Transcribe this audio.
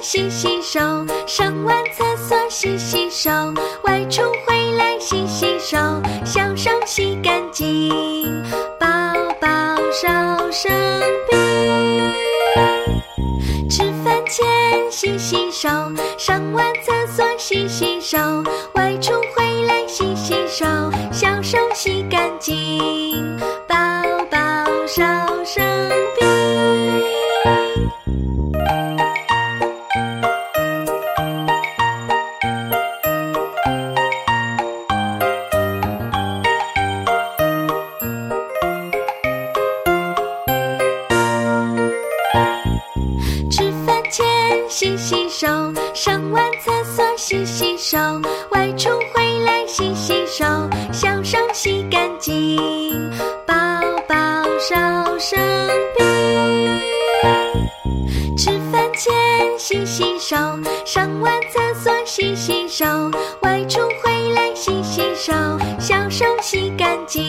洗洗手，上完厕所洗洗手，外出回来洗洗手，小手洗干净，宝宝少生病。吃饭前洗洗手，上完厕所洗洗手，外出洗洗手，上完厕所洗洗手，外出回来洗洗手，小手洗干净，宝宝少生病。吃饭前洗洗手，上完厕所洗洗手，外出回来洗洗手，小手洗干净，